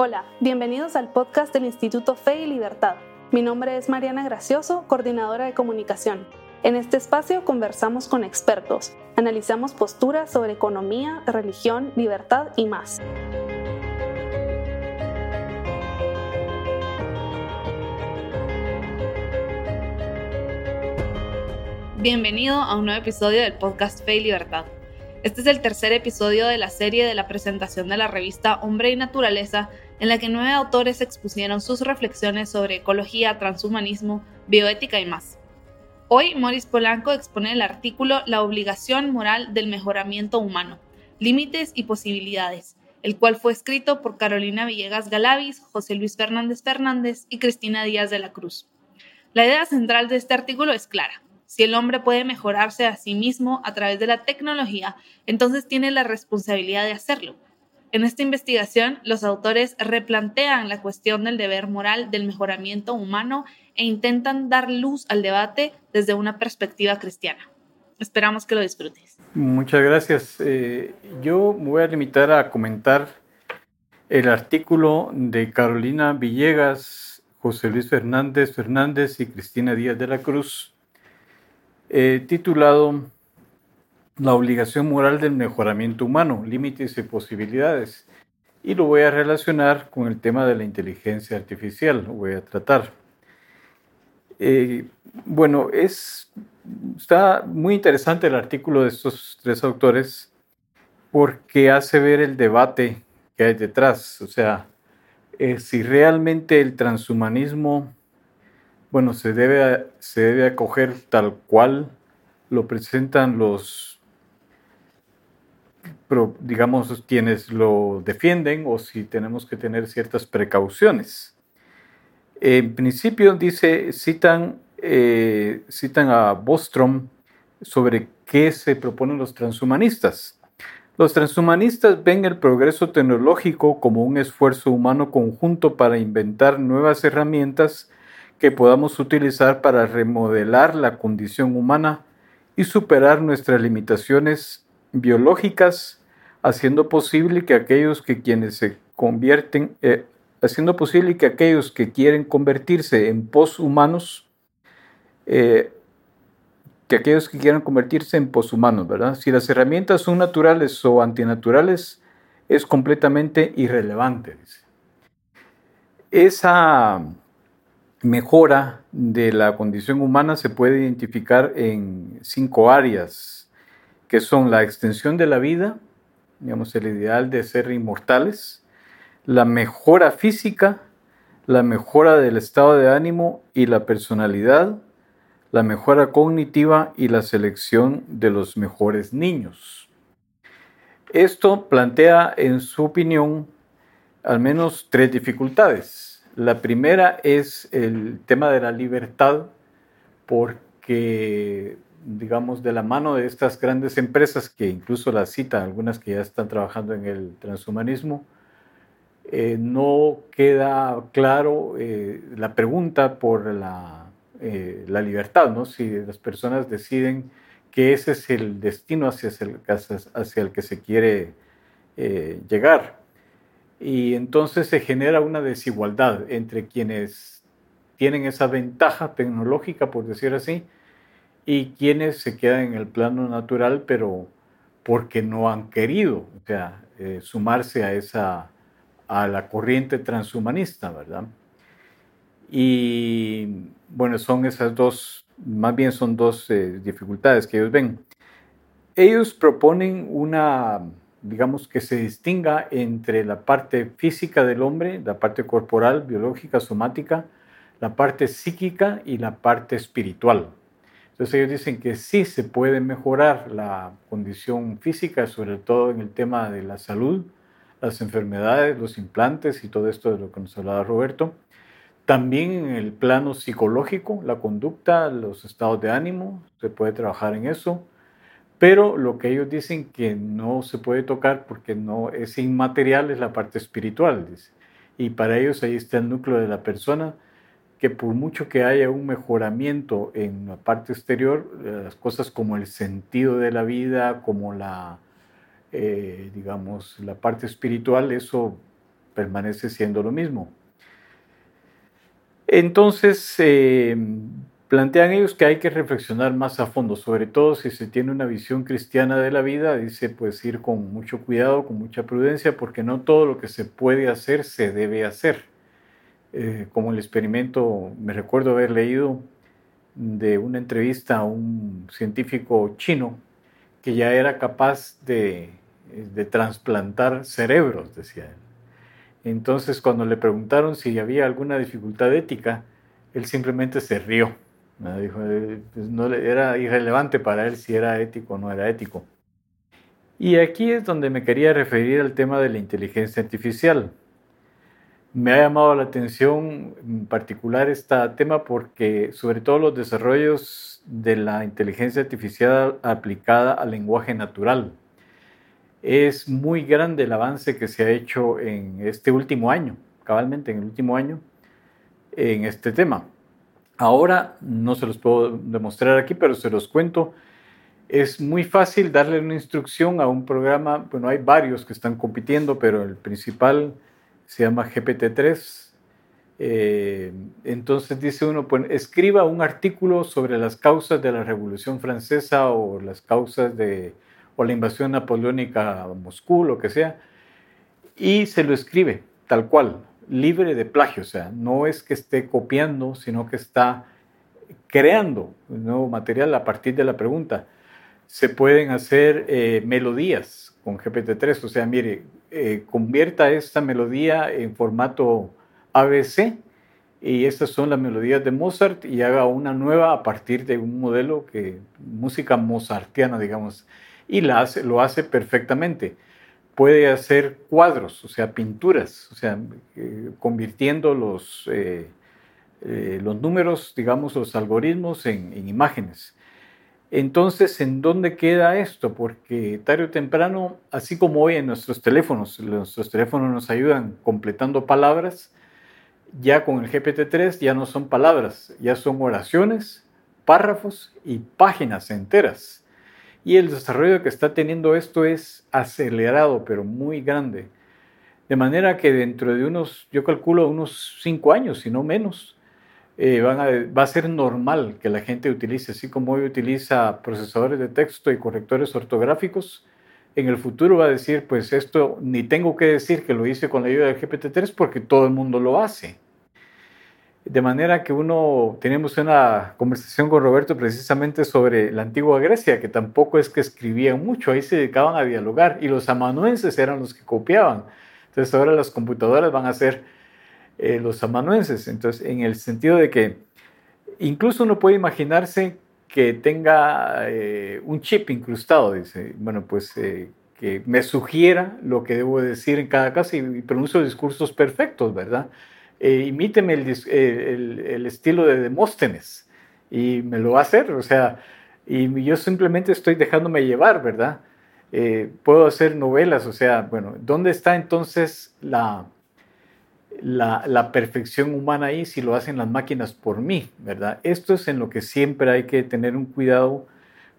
Hola, bienvenidos al podcast del Instituto Fe y Libertad. Mi nombre es Mariana Gracioso, coordinadora de comunicación. En este espacio conversamos con expertos, analizamos posturas sobre economía, religión, libertad y más. Bienvenido a un nuevo episodio del podcast Fe y Libertad. Este es el tercer episodio de la serie de la presentación de la revista Hombre y Naturaleza, en la que nueve autores expusieron sus reflexiones sobre ecología, transhumanismo, bioética y más. Hoy, Maurice Polanco expone el artículo La obligación moral del mejoramiento humano, límites y posibilidades, el cual fue escrito por Carolina Villegas Galavis, José Luis Fernández Fernández y Cristina Díaz de la Cruz. La idea central de este artículo es clara si el hombre puede mejorarse a sí mismo a través de la tecnología, entonces tiene la responsabilidad de hacerlo. En esta investigación, los autores replantean la cuestión del deber moral del mejoramiento humano e intentan dar luz al debate desde una perspectiva cristiana. Esperamos que lo disfrutes. Muchas gracias. Eh, yo me voy a limitar a comentar el artículo de Carolina Villegas, José Luis Fernández Fernández y Cristina Díaz de la Cruz eh, titulado La obligación moral del mejoramiento humano, límites y posibilidades. Y lo voy a relacionar con el tema de la inteligencia artificial, lo voy a tratar. Eh, bueno, es, está muy interesante el artículo de estos tres autores porque hace ver el debate que hay detrás. O sea, eh, si realmente el transhumanismo bueno, se debe, se debe acoger tal cual lo presentan los, digamos, quienes lo defienden o si tenemos que tener ciertas precauciones. En principio, dice, citan, eh, citan a Bostrom sobre qué se proponen los transhumanistas. Los transhumanistas ven el progreso tecnológico como un esfuerzo humano conjunto para inventar nuevas herramientas que podamos utilizar para remodelar la condición humana y superar nuestras limitaciones biológicas, haciendo posible que aquellos que quienes se convierten, eh, haciendo posible que aquellos que quieren convertirse en poshumanos, eh, que aquellos que quieran convertirse en poshumanos, ¿verdad? Si las herramientas son naturales o antinaturales, es completamente irrelevante. Esa mejora de la condición humana se puede identificar en cinco áreas, que son la extensión de la vida, digamos, el ideal de ser inmortales, la mejora física, la mejora del estado de ánimo y la personalidad, la mejora cognitiva y la selección de los mejores niños. Esto plantea, en su opinión, al menos tres dificultades. La primera es el tema de la libertad, porque, digamos, de la mano de estas grandes empresas, que incluso las citan, algunas que ya están trabajando en el transhumanismo, eh, no queda claro eh, la pregunta por la, eh, la, libertad, ¿no? Si las personas deciden que ese es el destino hacia el, hacia el que se quiere llegar y entonces se genera una desigualdad entre quienes tienen esa ventaja tecnológica, por decir así, y quienes se quedan en el plano natural, pero porque no han querido o sea, eh, sumarse a, esa, a la corriente transhumanista, ¿verdad? Y bueno, son esas dos, más bien son dos eh, dificultades que ellos ven. Ellos proponen una digamos, que se distinga entre la parte física del hombre, la parte corporal, biológica, somática, la parte psíquica y la parte espiritual. Entonces ellos dicen que sí se puede mejorar la condición física, sobre todo en el tema de la salud, las enfermedades, los implantes y todo esto de lo que nos hablaba Roberto. También en el plano psicológico, la conducta, los estados de ánimo, se puede trabajar en eso pero lo que ellos dicen que no se puede tocar porque no es inmaterial es la parte espiritual. Y para ellos ahí está el núcleo de la persona, que por mucho que haya un mejoramiento en la parte exterior, las cosas como el sentido de la vida, como la, eh, digamos, la parte espiritual, eso permanece siendo lo mismo. Entonces, eh, plantean ellos que hay que reflexionar más a fondo, sobre todo si se tiene una visión cristiana de la vida, dice pues ir con mucho cuidado, con mucha prudencia, porque no todo lo que se puede hacer se debe hacer. Eh, como el experimento, me recuerdo haber leído de una entrevista a un científico chino que ya era capaz de, de trasplantar cerebros, decía él. Entonces, cuando le preguntaron si había alguna dificultad ética, él simplemente se rió. Dijo, eh, pues no era irrelevante para él si era ético o no era ético. Y aquí es donde me quería referir al tema de la inteligencia artificial. Me ha llamado la atención en particular este tema porque sobre todo los desarrollos de la inteligencia artificial aplicada al lenguaje natural, es muy grande el avance que se ha hecho en este último año, cabalmente en el último año, en este tema. Ahora no se los puedo demostrar aquí, pero se los cuento. Es muy fácil darle una instrucción a un programa, bueno, hay varios que están compitiendo, pero el principal se llama GPT-3. Eh, entonces dice uno, pues escriba un artículo sobre las causas de la Revolución Francesa o las causas de o la invasión napoleónica a Moscú, lo que sea, y se lo escribe tal cual, libre de plagio, o sea, no es que esté copiando, sino que está creando un nuevo material a partir de la pregunta. Se pueden hacer eh, melodías con GPT-3, o sea, mire, eh, convierta esta melodía en formato ABC y estas son las melodías de Mozart y haga una nueva a partir de un modelo que música mozartiana, digamos y la lo hace perfectamente. Puede hacer cuadros, o sea, pinturas, o sea, eh, convirtiendo los, eh, eh, los números, digamos, los algoritmos en, imágenes. Entonces, ¿en dónde queda esto? Porque tarde o temprano, así como hoy en nuestros teléfonos, nuestros teléfonos nos ayudan completando palabras, ya con el GPT-3 ya no son palabras, ya son oraciones, párrafos y páginas enteras. Y el desarrollo que está teniendo esto es acelerado, pero muy grande. De manera que dentro de unos, yo calculo unos cinco años, si no menos, eh, va a ser normal que la gente utilice, así como hoy utiliza procesadores de texto y correctores ortográficos, en el futuro va a decir, pues esto ni tengo que decir que lo hice con la ayuda del GPT-3 porque todo el mundo lo hace. De manera que uno, tenemos una conversación con Roberto precisamente sobre la antigua Grecia, que tampoco es que escribían mucho, ahí se dedicaban a dialogar y los amanuenses eran los que copiaban. Entonces ahora las computadoras van a ser eh, los amanuenses. Entonces, en el sentido de que incluso uno puede imaginarse que tenga eh, un chip incrustado, dice, bueno, pues eh, que me sugiera lo que debo decir en cada caso y, y pronuncio discursos perfectos, ¿verdad? imíteme el, estilo de Demóstenes. Y me lo va a hacer, o sea, y yo simplemente estoy dejándome llevar, ¿verdad? Puedo hacer novelas, o sea, bueno, ¿dónde está entonces la, la, perfección humana ahí si lo hacen las máquinas por mí, ¿verdad? Esto es en lo que siempre hay que tener un cuidado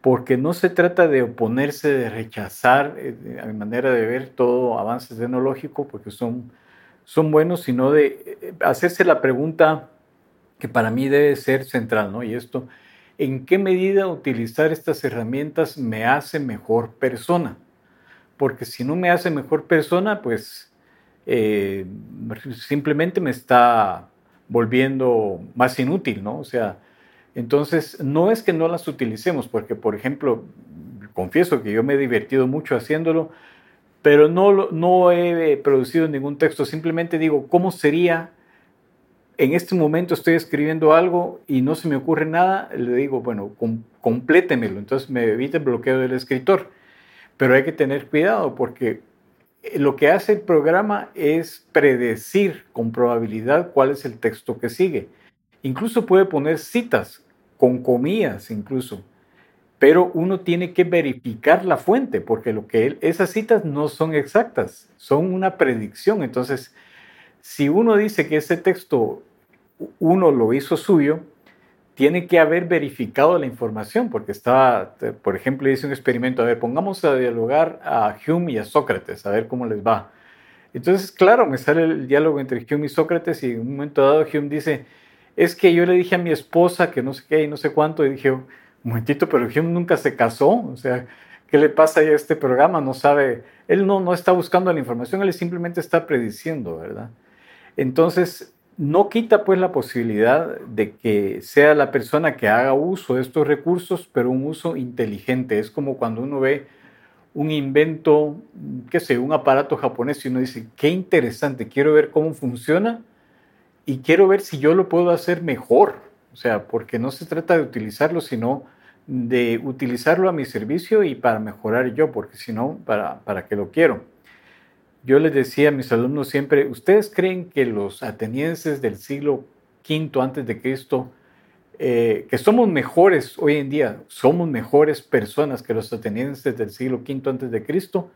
porque no se trata de oponerse, de rechazar, eh, a mi manera de ver, todo avance tecnológico, porque son son buenos, sino de eh, hacerse la pregunta que para mí debe ser central, ¿no? Y esto, ¿en qué medida utilizar estas herramientas me hace mejor persona? Porque si no me hace mejor persona, pues eh, simplemente me está volviendo más inútil, ¿no? O sea, entonces no es que no las utilicemos, porque por ejemplo, confieso que yo me he divertido mucho haciéndolo, pero no, no he producido ningún texto, simplemente digo, ¿cómo sería? En este momento estoy escribiendo algo y no se me ocurre nada, le digo, bueno, complétemelo, entonces me evita el bloqueo del escritor. Pero hay que tener cuidado porque lo que hace el programa es predecir con probabilidad cuál es el texto que sigue. Incluso puede poner citas con comillas incluso pero uno tiene que verificar la fuente, porque lo que esas citas no son exactas, son una predicción. Entonces, si uno dice que ese texto uno lo hizo suyo, tiene que haber verificado la información, porque estaba, por ejemplo, hice un experimento, a ver, pongamos a dialogar a Hume y a Sócrates, a ver cómo les va. Entonces, claro, me sale el diálogo entre Hume y Sócrates y en un momento dado Hume dice, es que yo le dije a mi esposa que no sé qué y no sé cuánto, y dije, un momentito, pero Hume nunca se casó, o sea, ¿qué le pasa a este programa? No sabe, él no, no está buscando la información, él simplemente está prediciendo, ¿verdad? Entonces, no quita pues la posibilidad de que sea la persona que haga uso de estos recursos, pero un uso inteligente. Es como cuando uno ve un invento, qué sé, un aparato japonés y uno dice, qué interesante, quiero ver cómo funciona y quiero ver si yo lo puedo hacer mejor. O sea, porque no se trata de utilizarlo, sino de utilizarlo a mi servicio y para mejorar yo, porque si no, ¿para, para qué lo quiero? Yo les decía a mis alumnos siempre, ¿ustedes creen que los atenienses del siglo V antes de Cristo eh, que somos mejores hoy en día, somos mejores personas que los atenienses del siglo V antes de Cristo.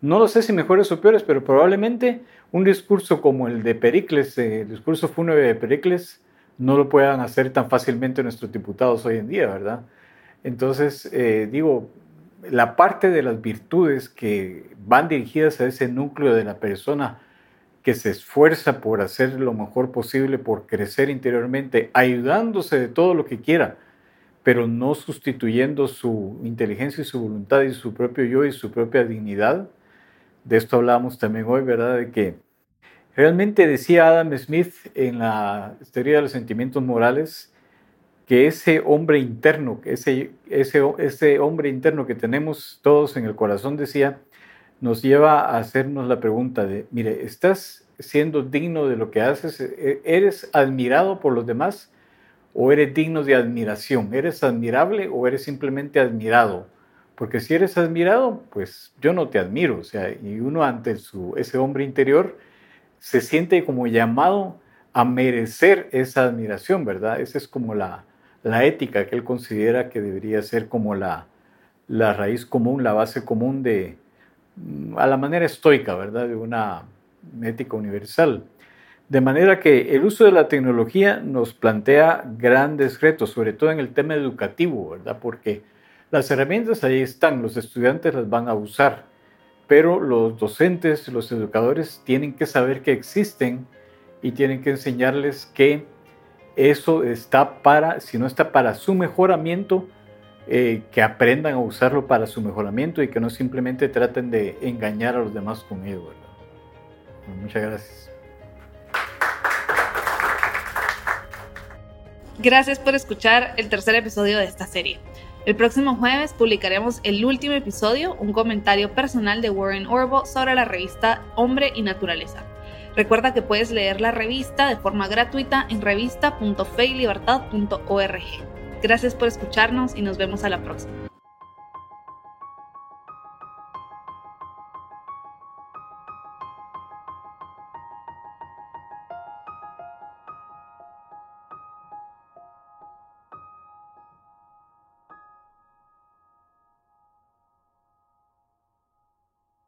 No lo sé si mejores o peores, pero probablemente un discurso como el de Pericles, el discurso fúnebre de Pericles, no lo puedan hacer tan fácilmente nuestros diputados hoy en día, ¿verdad? Entonces, eh, digo, la parte de las virtudes que van dirigidas a ese núcleo de la persona que se esfuerza por hacer lo mejor posible, por crecer interiormente, ayudándose de todo lo que quiera, pero no sustituyendo su inteligencia y su voluntad y su propio yo y su propia dignidad. De esto hablábamos también hoy, ¿verdad? De que realmente decía Adam Smith en la teoría de los sentimientos morales que ese hombre interno, ese, ese, ese hombre interno que tenemos todos en el corazón, decía, nos lleva a hacernos la pregunta de, mire, ¿estás siendo digno de lo que haces? ¿E-, ¿Eres admirado por los demás o eres digno de admiración? ¿Eres admirable o eres simplemente admirado? Porque si eres admirado, pues yo no te admiro. O sea, y uno ante su, ese hombre interior se siente como llamado a merecer esa admiración, ¿verdad? Esa es como la, la ética que él considera que debería ser como la, la raíz común, la base común de, a la manera estoica, ¿verdad? De una ética universal. De manera que el uso de la tecnología nos plantea grandes retos, sobre todo en el tema educativo, ¿verdad? Porque las herramientas ahí están, los estudiantes las van a usar, pero los docentes, los educadores tienen que saber que existen y tienen que enseñarles que eso está para, si no está para su mejoramiento, eh, que aprendan a usarlo para su mejoramiento y que no simplemente traten de engañar a los demás con ello. muchas gracias. Gracias por escuchar el tercer episodio de esta serie. El próximo jueves publicaremos el último episodio, un comentario personal de Warren Orbo sobre la revista Hombre y Naturaleza. Recuerda que puedes leer la revista de forma gratuita en revista.feylibertad.org. Gracias por escucharnos y nos vemos a la próxima.